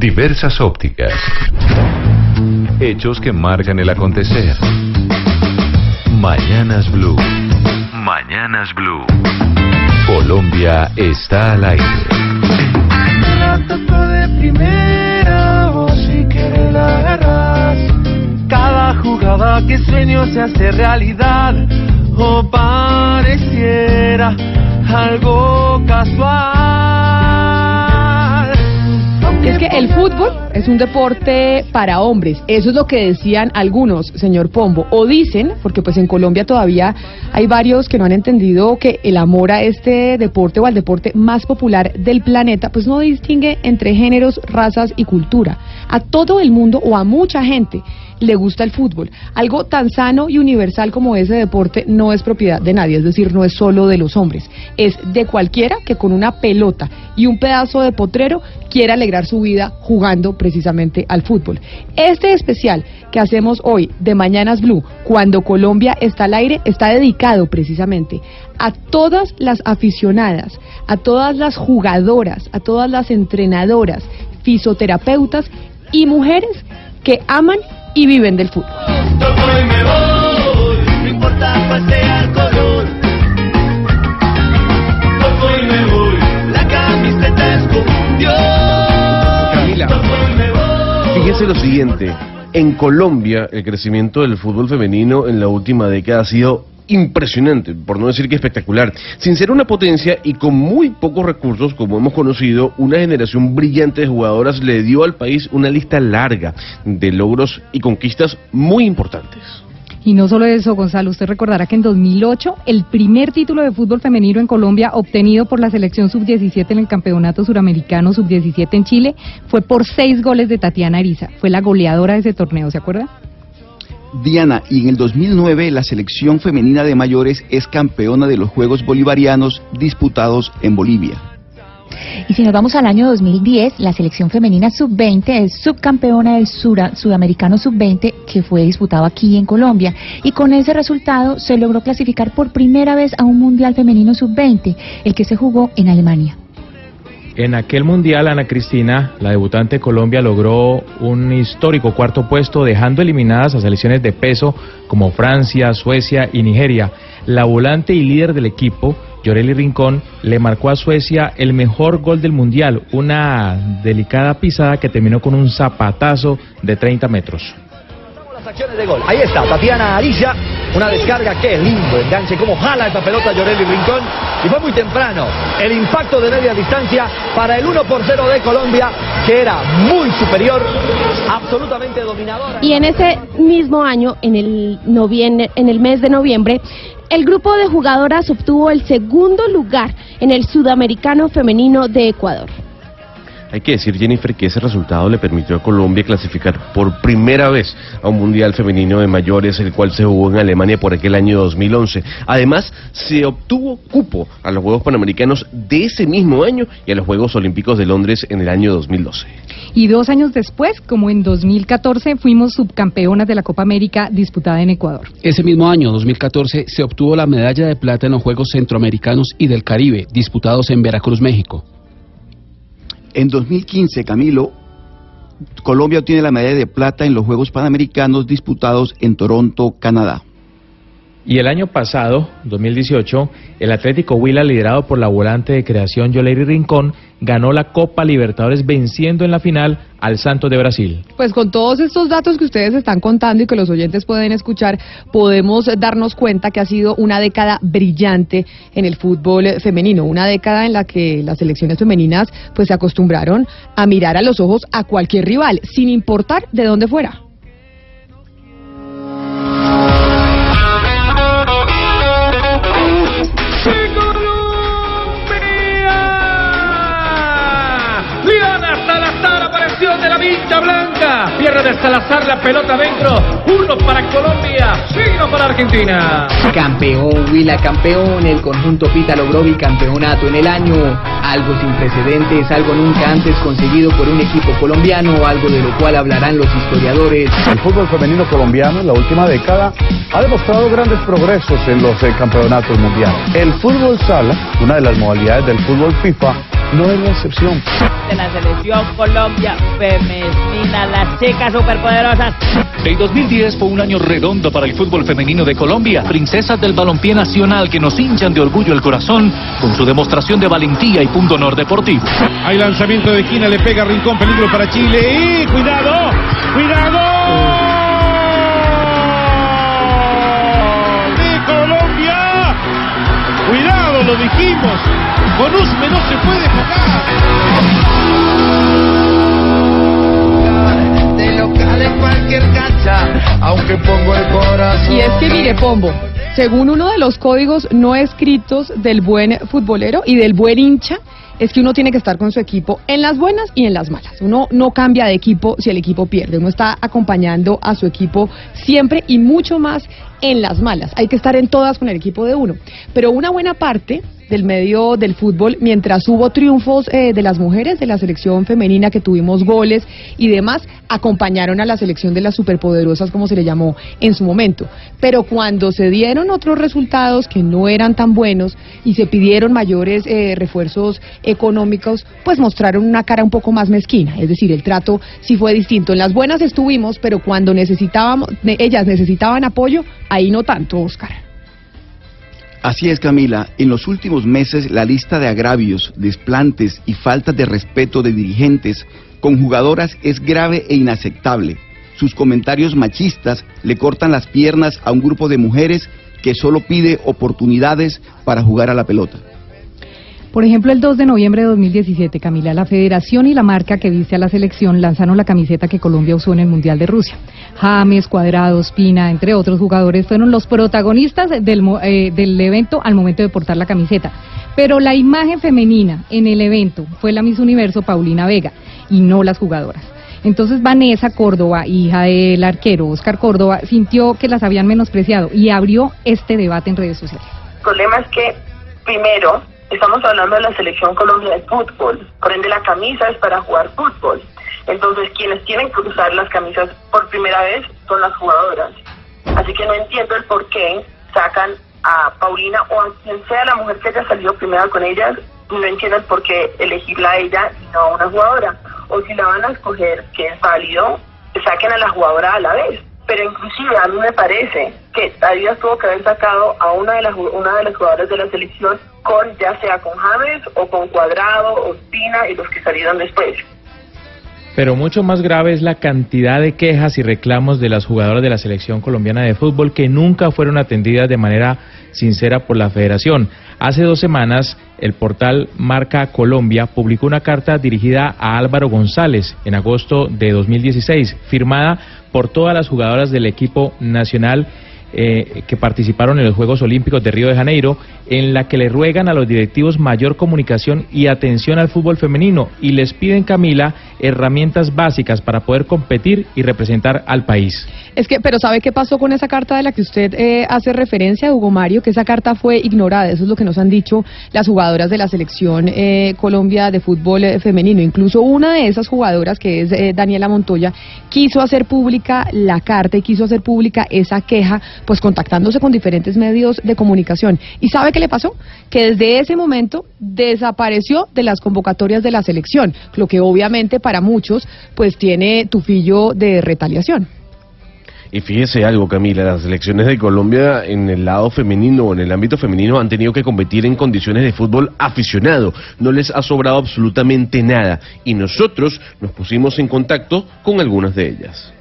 Diversas ópticas. Hechos que marcan el acontecer. Mañanas Blue. Mañanas Blue. Colombia está al aire. de primera, vos si quieres la agarras. Cada jugada que sueño se hace realidad, o pareciera algo casual. Es que el fútbol es un deporte para hombres. Eso es lo que decían algunos, señor Pombo. O dicen, porque pues en Colombia todavía hay varios que no han entendido que el amor a este deporte o al deporte más popular del planeta, pues no distingue entre géneros, razas y cultura. A todo el mundo o a mucha gente le gusta el fútbol. Algo tan sano y universal como ese deporte no es propiedad de nadie, es decir, no es solo de los hombres, es de cualquiera que con una pelota y un pedazo de potrero quiera alegrar su vida jugando precisamente al fútbol. Este especial que hacemos hoy de Mañanas Blue, cuando Colombia está al aire, está dedicado precisamente a todas las aficionadas, a todas las jugadoras, a todas las entrenadoras, fisioterapeutas y mujeres que aman y viven del fútbol. Camila. Fíjese lo siguiente, en Colombia el crecimiento del fútbol femenino en la última década ha sido impresionante, por no decir que espectacular. Sin ser una potencia y con muy pocos recursos, como hemos conocido, una generación brillante de jugadoras le dio al país una lista larga de logros y conquistas muy importantes. Y no solo eso, Gonzalo, usted recordará que en 2008 el primer título de fútbol femenino en Colombia obtenido por la selección sub-17 en el Campeonato Suramericano sub-17 en Chile fue por seis goles de Tatiana Ariza. Fue la goleadora de ese torneo, ¿se acuerda? Diana, y en el 2009 la selección femenina de mayores es campeona de los Juegos Bolivarianos disputados en Bolivia. Y si nos vamos al año 2010, la selección femenina sub-20 es subcampeona del Sura- Sudamericano sub-20 que fue disputado aquí en Colombia. Y con ese resultado se logró clasificar por primera vez a un Mundial Femenino sub-20, el que se jugó en Alemania. En aquel mundial, Ana Cristina, la debutante de Colombia, logró un histórico cuarto puesto, dejando eliminadas a selecciones de peso como Francia, Suecia y Nigeria. La volante y líder del equipo, Yoreli Rincón, le marcó a Suecia el mejor gol del mundial, una delicada pisada que terminó con un zapatazo de 30 metros. Las acciones de gol. Ahí está, Tatiana Arilla. Una descarga, qué lindo enganche, cómo jala esta pelota Llorelli Rincón. Y fue muy temprano el impacto de media distancia para el 1 por 0 de Colombia, que era muy superior, absolutamente dominadora. Y en ese mismo año, en el, en el mes de noviembre, el grupo de jugadoras obtuvo el segundo lugar en el Sudamericano Femenino de Ecuador. Hay que decir, Jennifer, que ese resultado le permitió a Colombia clasificar por primera vez a un Mundial Femenino de Mayores, el cual se jugó en Alemania por aquel año 2011. Además, se obtuvo cupo a los Juegos Panamericanos de ese mismo año y a los Juegos Olímpicos de Londres en el año 2012. Y dos años después, como en 2014, fuimos subcampeonas de la Copa América disputada en Ecuador. Ese mismo año, 2014, se obtuvo la medalla de plata en los Juegos Centroamericanos y del Caribe, disputados en Veracruz, México. En 2015, Camilo, Colombia obtiene la medalla de plata en los Juegos Panamericanos disputados en Toronto, Canadá. Y el año pasado, 2018, el Atlético Huila, liderado por la volante de creación Yoleri Rincón, ganó la Copa Libertadores venciendo en la final al Santos de Brasil. Pues con todos estos datos que ustedes están contando y que los oyentes pueden escuchar, podemos darnos cuenta que ha sido una década brillante en el fútbol femenino, una década en la que las selecciones femeninas pues se acostumbraron a mirar a los ojos a cualquier rival, sin importar de dónde fuera. La Vincha Blanca. Pierde de Salazar la pelota dentro. Uno para Colombia, cero para Argentina. Campeón, Huila campeón, el conjunto Pita logró bicampeonato en el año, algo sin precedentes, algo nunca antes conseguido por un equipo colombiano, algo de lo cual hablarán los historiadores. El fútbol femenino colombiano en la última década ha demostrado grandes progresos en los eh, campeonatos mundiales. El fútbol sala, una de las modalidades del fútbol FIFA, no es la excepción. De la selección Colombia femenina, las chicas superpoderosas. El 2010 fue un año redondo para el fútbol femenino de Colombia. Princesas del balompié nacional que nos hinchan de orgullo el corazón con su demostración de valentía y punto honor deportivo. Hay lanzamiento de esquina, le pega Rincón, peligro para Chile. ¡Y cuidado! ¡Cuidado! ¡De Colombia! ¡Cuidado! Lo dijimos. Con Usme no se puede jugar. Aunque pongo el corazón. Y es que mire, Pombo, según uno de los códigos no escritos del buen futbolero y del buen hincha, es que uno tiene que estar con su equipo en las buenas y en las malas. Uno no cambia de equipo si el equipo pierde. Uno está acompañando a su equipo siempre y mucho más en las malas. Hay que estar en todas con el equipo de uno. Pero una buena parte del medio del fútbol, mientras hubo triunfos eh, de las mujeres de la selección femenina, que tuvimos goles y demás, acompañaron a la selección de las superpoderosas, como se le llamó en su momento. Pero cuando se dieron otros resultados que no eran tan buenos y se pidieron mayores eh, refuerzos económicos, pues mostraron una cara un poco más mezquina. Es decir, el trato sí fue distinto. En las buenas estuvimos, pero cuando necesitábamos, ne- ellas necesitaban apoyo, ahí no tanto, Oscar. Así es, Camila. En los últimos meses, la lista de agravios, desplantes y faltas de respeto de dirigentes con jugadoras es grave e inaceptable. Sus comentarios machistas le cortan las piernas a un grupo de mujeres que solo pide oportunidades para jugar a la pelota. Por ejemplo, el 2 de noviembre de 2017, Camila, la federación y la marca que viste a la selección lanzaron la camiseta que Colombia usó en el Mundial de Rusia. James, Cuadrado, Espina, entre otros jugadores, fueron los protagonistas del, eh, del evento al momento de portar la camiseta. Pero la imagen femenina en el evento fue la Miss Universo Paulina Vega y no las jugadoras. Entonces Vanessa Córdoba, hija del arquero Oscar Córdoba, sintió que las habían menospreciado y abrió este debate en redes sociales. El problema es que, primero, estamos hablando de la selección Colombia de fútbol. Por ende, la camisa es para jugar fútbol. Entonces, quienes tienen que usar las camisas por primera vez son las jugadoras. Así que no entiendo el por qué sacan a Paulina o a quien sea la mujer que haya salido primero con ellas. No entiendo el por qué elegirla a ella y no a una jugadora. O si la van a escoger, que es válido, saquen a la jugadora a la vez. Pero inclusive a mí me parece que Adidas tuvo que haber sacado a una de las una de las jugadoras de la selección con ya sea con James o con Cuadrado o Espina y los que salieron después. Pero mucho más grave es la cantidad de quejas y reclamos de las jugadoras de la selección colombiana de fútbol que nunca fueron atendidas de manera sincera por la federación. Hace dos semanas, el portal Marca Colombia publicó una carta dirigida a Álvaro González en agosto de 2016, firmada por todas las jugadoras del equipo nacional eh, que participaron en los Juegos Olímpicos de Río de Janeiro, en la que le ruegan a los directivos mayor comunicación y atención al fútbol femenino y les piden, Camila, herramientas básicas para poder competir y representar al país. Es que, pero ¿sabe qué pasó con esa carta de la que usted eh, hace referencia, Hugo Mario? Que esa carta fue ignorada. Eso es lo que nos han dicho las jugadoras de la selección eh, Colombia de fútbol eh, femenino. Incluso una de esas jugadoras, que es eh, Daniela Montoya, quiso hacer pública la carta y quiso hacer pública esa queja, pues contactándose con diferentes medios de comunicación. ¿Y sabe qué le pasó? Que desde ese momento desapareció de las convocatorias de la selección, lo que obviamente para muchos pues tiene tufillo de retaliación. Y fíjese algo, Camila, las selecciones de Colombia en el lado femenino o en el ámbito femenino han tenido que competir en condiciones de fútbol aficionado. No les ha sobrado absolutamente nada. Y nosotros nos pusimos en contacto con algunas de ellas.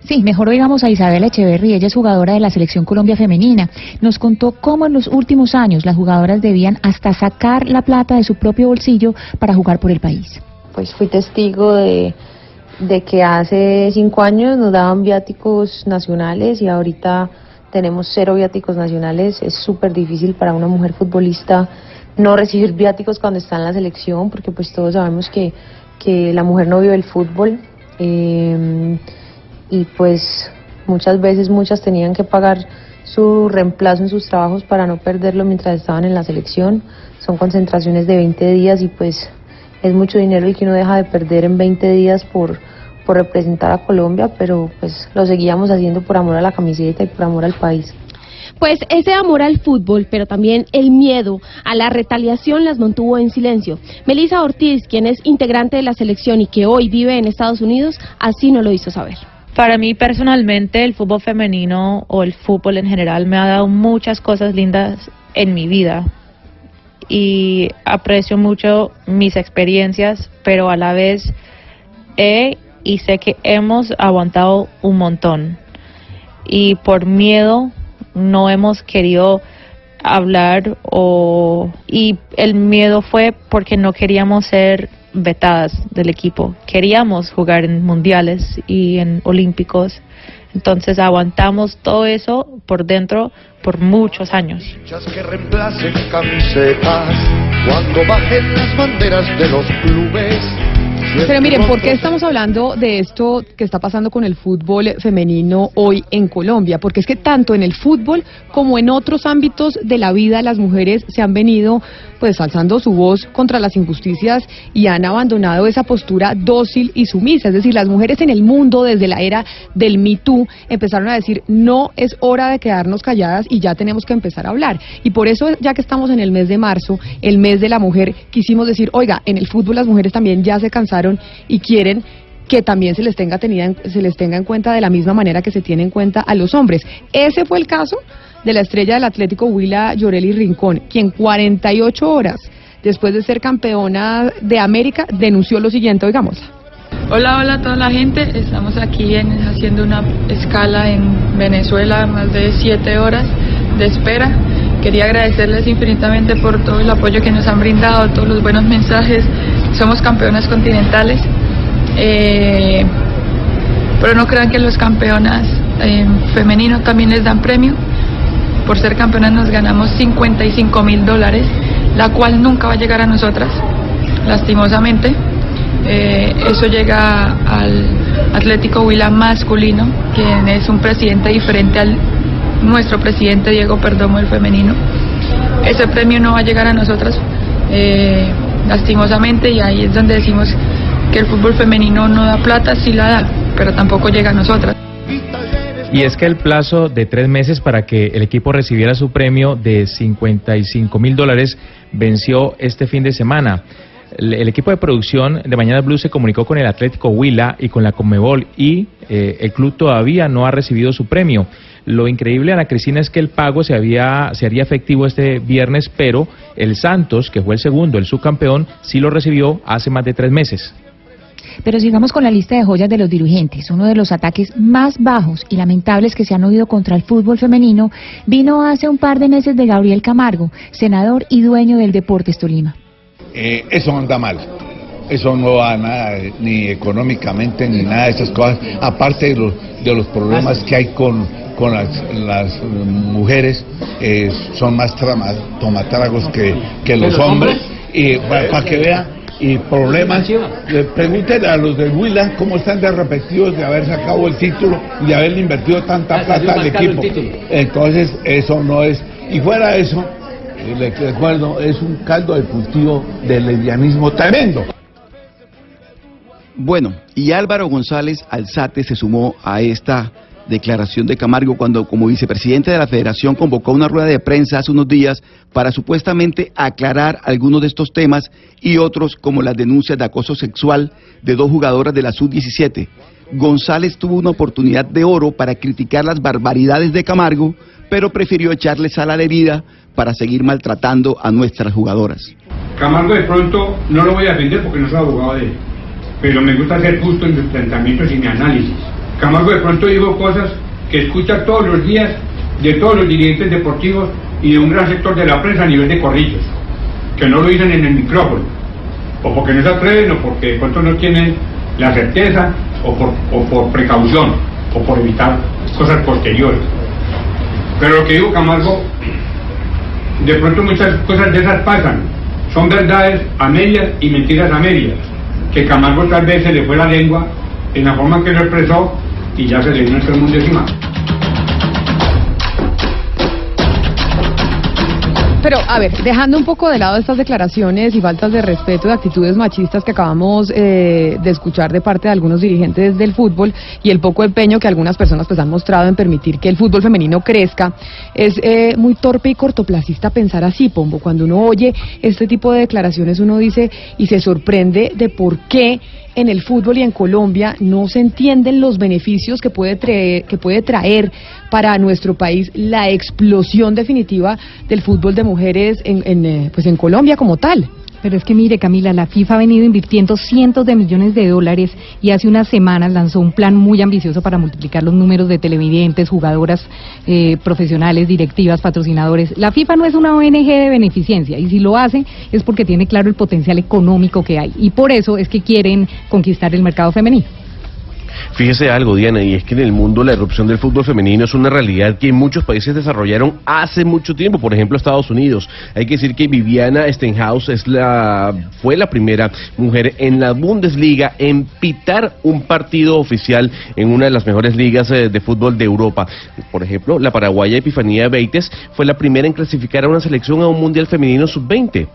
Sí, mejor oigamos a Isabel Echeverry, ella es jugadora de la Selección Colombia Femenina. Nos contó cómo en los últimos años las jugadoras debían hasta sacar la plata de su propio bolsillo para jugar por el país. pues fui testigo de, de que hace cinco años nos daban viáticos nacionales y ahorita tenemos cero viáticos nacionales. Es súper difícil para una mujer futbolista no recibir viáticos cuando está en la selección porque pues todos sabemos que, que la mujer no vive el fútbol eh, y pues muchas veces muchas tenían que pagar su reemplazo en sus trabajos para no perderlo mientras estaban en la selección. Son concentraciones de 20 días y pues es mucho dinero y que uno deja de perder en 20 días por, por representar a Colombia, pero pues lo seguíamos haciendo por amor a la camiseta y por amor al país. Pues ese amor al fútbol, pero también el miedo a la retaliación las mantuvo en silencio. Melissa Ortiz, quien es integrante de la selección y que hoy vive en Estados Unidos, así no lo hizo saber. Para mí personalmente el fútbol femenino o el fútbol en general me ha dado muchas cosas lindas en mi vida. Y aprecio mucho mis experiencias, pero a la vez he y sé que hemos aguantado un montón. Y por miedo no hemos querido hablar o y el miedo fue porque no queríamos ser vetadas del equipo. Queríamos jugar en mundiales y en olímpicos. Entonces aguantamos todo eso por dentro por muchos años. que reemplacen camisetas cuando bajen las banderas de los clubes. Pero miren, ¿por qué estamos hablando de esto que está pasando con el fútbol femenino hoy en Colombia? Porque es que tanto en el fútbol como en otros ámbitos de la vida las mujeres se han venido pues alzando su voz contra las injusticias y han abandonado esa postura dócil y sumisa. Es decir, las mujeres en el mundo desde la era del Me Too empezaron a decir no es hora de quedarnos calladas y ya tenemos que empezar a hablar. Y por eso, ya que estamos en el mes de marzo, el mes de la mujer, quisimos decir, oiga, en el fútbol las mujeres también ya se cansaron y quieren que también se les tenga tenida en, se les tenga en cuenta de la misma manera que se tiene en cuenta a los hombres. Ese fue el caso de la estrella del Atlético Huila Lloreli Rincón, quien 48 horas después de ser campeona de América denunció lo siguiente, oigamos. Hola, hola a toda la gente. Estamos aquí en- haciendo una escala en Venezuela, más de siete horas de espera. Quería agradecerles infinitamente por todo el apoyo que nos han brindado, todos los buenos mensajes. Somos campeonas continentales. Eh, pero no crean que los campeonas eh, femeninos también les dan premio. Por ser campeonas nos ganamos 55 mil dólares, la cual nunca va a llegar a nosotras, lastimosamente. Eh, eso llega al Atlético Huila masculino, quien es un presidente diferente al nuestro presidente Diego Perdomo, el femenino. Ese premio no va a llegar a nosotras, eh, lastimosamente, y ahí es donde decimos que el fútbol femenino no da plata, sí la da, pero tampoco llega a nosotras. Y es que el plazo de tres meses para que el equipo recibiera su premio de 55 mil dólares venció este fin de semana. El, equipo de producción de Mañana Blue se comunicó con el Atlético Huila y con la Conmebol y eh, el club todavía no ha recibido su premio. Lo increíble, Ana Cristina, es que el pago se, había, se haría efectivo este viernes, pero el Santos, que fue el segundo, el subcampeón, sí lo recibió hace más de tres meses. Pero sigamos con la lista de joyas de los dirigentes. Uno de los ataques más bajos y lamentables que se han oído contra el fútbol femenino vino hace un par de meses de Gabriel Camargo, senador y dueño del Deportes Tolima. Eh, eso anda mal. Eso no va nada, eh, ni económicamente, ni nada de esas cosas. Aparte de los, de los problemas que hay con, con las, las, eh, mujeres, eh, son más trama- tomatáragos que, que los hombres. Y para que vean, y problemas. Le Pregúntenle a los del Huila cómo están de repetidos de haber sacado el título y de haberle invertido tanta Ah, plata al equipo. Entonces, eso no es. Y fuera de eso, les recuerdo, es un caldo de cultivo de lesbianismo tremendo. Bueno, y Álvaro González Alzate se sumó a esta declaración de Camargo cuando como vicepresidente de la federación convocó una rueda de prensa hace unos días para supuestamente aclarar algunos de estos temas y otros como las denuncias de acoso sexual de dos jugadoras de la sub-17. González tuvo una oportunidad de oro para criticar las barbaridades de Camargo, pero prefirió echarle sal a la herida para seguir maltratando a nuestras jugadoras. Camargo de pronto no lo voy a defender porque no soy abogado de él, pero me gusta ser justo en mis planteamientos y mi análisis. Camargo de pronto dijo cosas que escucha todos los días de todos los dirigentes deportivos y de un gran sector de la prensa a nivel de corrillos, que no lo dicen en el micrófono, o porque no se atreven, o porque de pronto no tienen la certeza, o por, o por precaución, o por evitar cosas posteriores. Pero lo que dijo Camargo, de pronto muchas cosas de esas pasan, son verdades a medias y mentiras a medias, que Camargo tal vez se le fue la lengua en la forma que lo expresó y ya se le vino el mundo encima. Pero, a ver, dejando un poco de lado estas declaraciones y faltas de respeto y actitudes machistas que acabamos eh, de escuchar de parte de algunos dirigentes del fútbol y el poco empeño que algunas personas pues han mostrado en permitir que el fútbol femenino crezca, es eh, muy torpe y cortoplacista pensar así, Pombo. Cuando uno oye este tipo de declaraciones, uno dice y se sorprende de por qué en el fútbol y en Colombia no se entienden los beneficios que puede traer, que puede traer para nuestro país la explosión definitiva del fútbol de mujeres en, en, eh, pues en Colombia como tal. Pero es que mire, Camila, la FIFA ha venido invirtiendo cientos de millones de dólares y hace unas semanas lanzó un plan muy ambicioso para multiplicar los números de televidentes, jugadoras eh, profesionales, directivas, patrocinadores. La FIFA no es una ONG de beneficencia y si lo hace es porque tiene claro el potencial económico que hay y por eso es que quieren conquistar el mercado femenino. Fíjese algo, Diana, y es que en el mundo la erupción del fútbol femenino es una realidad que muchos países desarrollaron hace mucho tiempo, por ejemplo Estados Unidos. Hay que decir que Viviana Stenhouse es la, fue la primera mujer en la Bundesliga en pitar un partido oficial en una de las mejores ligas eh, de fútbol de Europa. Por ejemplo, la paraguaya Epifanía Beites fue la primera en clasificar a una selección a un Mundial Femenino Sub-20.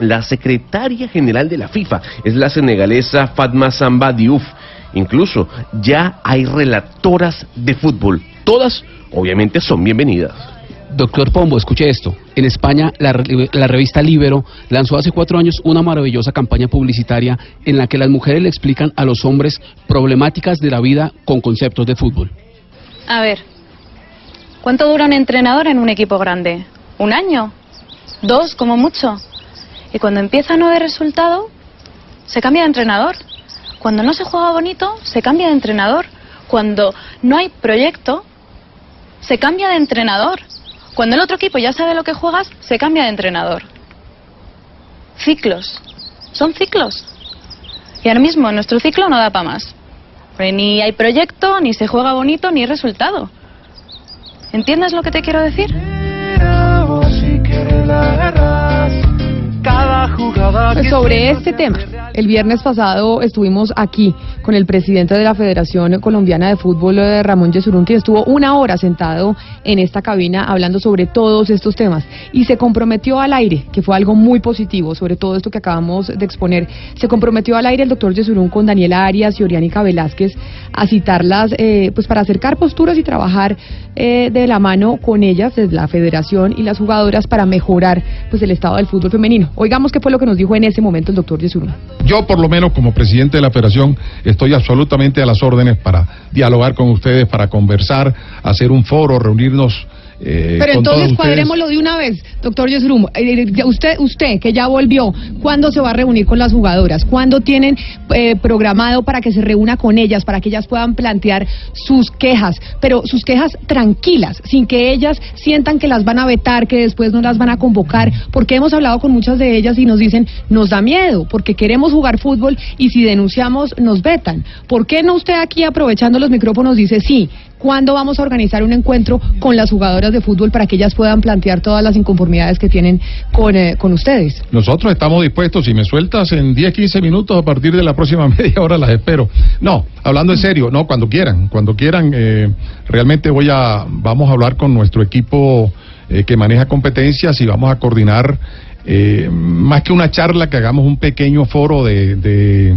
La secretaria general de la FIFA es la senegalesa Fatma Samba Diouf. Incluso ya hay relatoras de fútbol. Todas, obviamente, son bienvenidas. Doctor Pombo, escuche esto. En España, la, re- la revista Libero lanzó hace cuatro años una maravillosa campaña publicitaria en la que las mujeres le explican a los hombres problemáticas de la vida con conceptos de fútbol. A ver, ¿cuánto dura un entrenador en un equipo grande? ¿Un año? ¿Dos, como mucho? Y cuando empieza a no haber resultado, se cambia de entrenador. Cuando no se juega bonito, se cambia de entrenador. Cuando no hay proyecto, se cambia de entrenador. Cuando el otro equipo ya sabe lo que juegas, se cambia de entrenador. Ciclos. Son ciclos. Y ahora mismo nuestro ciclo no da para más. Ni hay proyecto, ni se juega bonito, ni hay resultado. ¿Entiendes lo que te quiero decir? Sobre este tema, el viernes pasado estuvimos aquí con el presidente de la Federación Colombiana de Fútbol, eh, Ramón Yesurún, quien estuvo una hora sentado en esta cabina hablando sobre todos estos temas. Y se comprometió al aire, que fue algo muy positivo, sobre todo esto que acabamos de exponer, se comprometió al aire el doctor Yesurún con Daniela Arias y Oriánica Velázquez a citarlas eh, pues para acercar posturas y trabajar eh, de la mano con ellas, desde la federación y las jugadoras para mejorar pues el estado del fútbol femenino. Oigamos qué fue lo que nos dijo en ese momento el doctor Yesurún. Yo, por lo menos, como presidente de la federación, estoy absolutamente a las órdenes para dialogar con ustedes, para conversar, hacer un foro, reunirnos. Eh, Pero entonces cuadrémoslo de una vez, doctor Yesurum. Eh, ya usted, usted que ya volvió, ¿cuándo se va a reunir con las jugadoras? ¿Cuándo tienen eh, programado para que se reúna con ellas, para que ellas puedan plantear sus quejas? Pero sus quejas tranquilas, sin que ellas sientan que las van a vetar, que después no las van a convocar, porque hemos hablado con muchas de ellas y nos dicen, nos da miedo, porque queremos jugar fútbol y si denunciamos nos vetan. ¿Por qué no usted aquí aprovechando los micrófonos dice sí? ¿Cuándo vamos a organizar un encuentro con las jugadoras de fútbol para que ellas puedan plantear todas las inconformidades que tienen con, eh, con ustedes? Nosotros estamos dispuestos, si me sueltas en 10, 15 minutos a partir de la próxima media hora las espero. No, hablando en serio, no, cuando quieran, cuando quieran, eh, realmente voy a, vamos a hablar con nuestro equipo eh, que maneja competencias y vamos a coordinar, eh, más que una charla, que hagamos un pequeño foro de, de,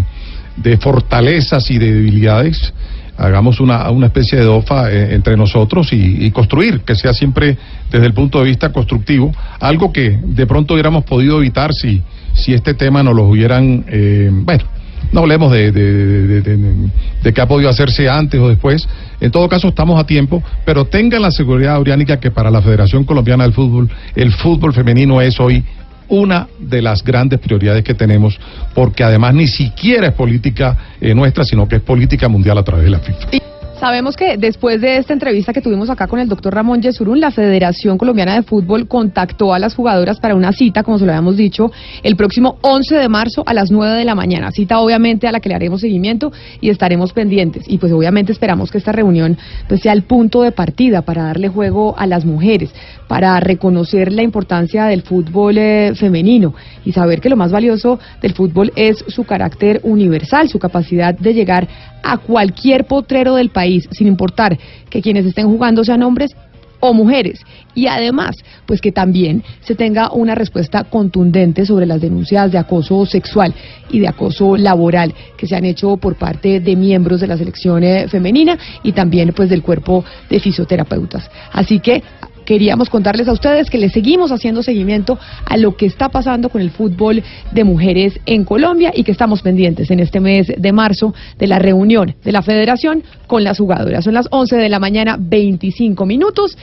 de fortalezas y de debilidades hagamos una, una especie de DOFA eh, entre nosotros y, y construir, que sea siempre desde el punto de vista constructivo, algo que de pronto hubiéramos podido evitar si, si este tema no lo hubieran, eh, bueno, no hablemos de, de, de, qué ha podido hacerse antes o después. En todo caso, estamos a tiempo, pero tengan la seguridad, Auriánica, que para la Federación Colombiana del Fútbol, el fútbol femenino es hoy una de las grandes prioridades que tenemos, porque además ni siquiera es política eh, nuestra, sino que es política mundial a través de la FIFA. Sabemos que después de esta entrevista que tuvimos acá con el doctor Ramón Yesurún, la Federación Colombiana de Fútbol contactó a las jugadoras para una cita, como se lo habíamos dicho, el próximo 11 de marzo a las 9 de la mañana. Cita obviamente a la que le haremos seguimiento y estaremos pendientes. Y pues obviamente esperamos que esta reunión pues, sea el punto de partida para darle juego a las mujeres, para reconocer la importancia del fútbol eh, femenino y saber que lo más valioso del fútbol es su carácter universal, su capacidad de llegar a cualquier potrero del país, sin importar que quienes estén jugando sean hombres o mujeres. Y además, pues que también se tenga una respuesta contundente sobre las denuncias de acoso sexual y de acoso laboral que se han hecho por parte de miembros de la selección eh, femenina y también pues del cuerpo de fisioterapeutas. Así que queríamos contarles a ustedes que le seguimos haciendo seguimiento a lo que está pasando con el fútbol de mujeres en Colombia y que estamos pendientes en este mes de marzo de la reunión de la federación con las jugadoras. Son las 11 de la mañana, 25 minutos.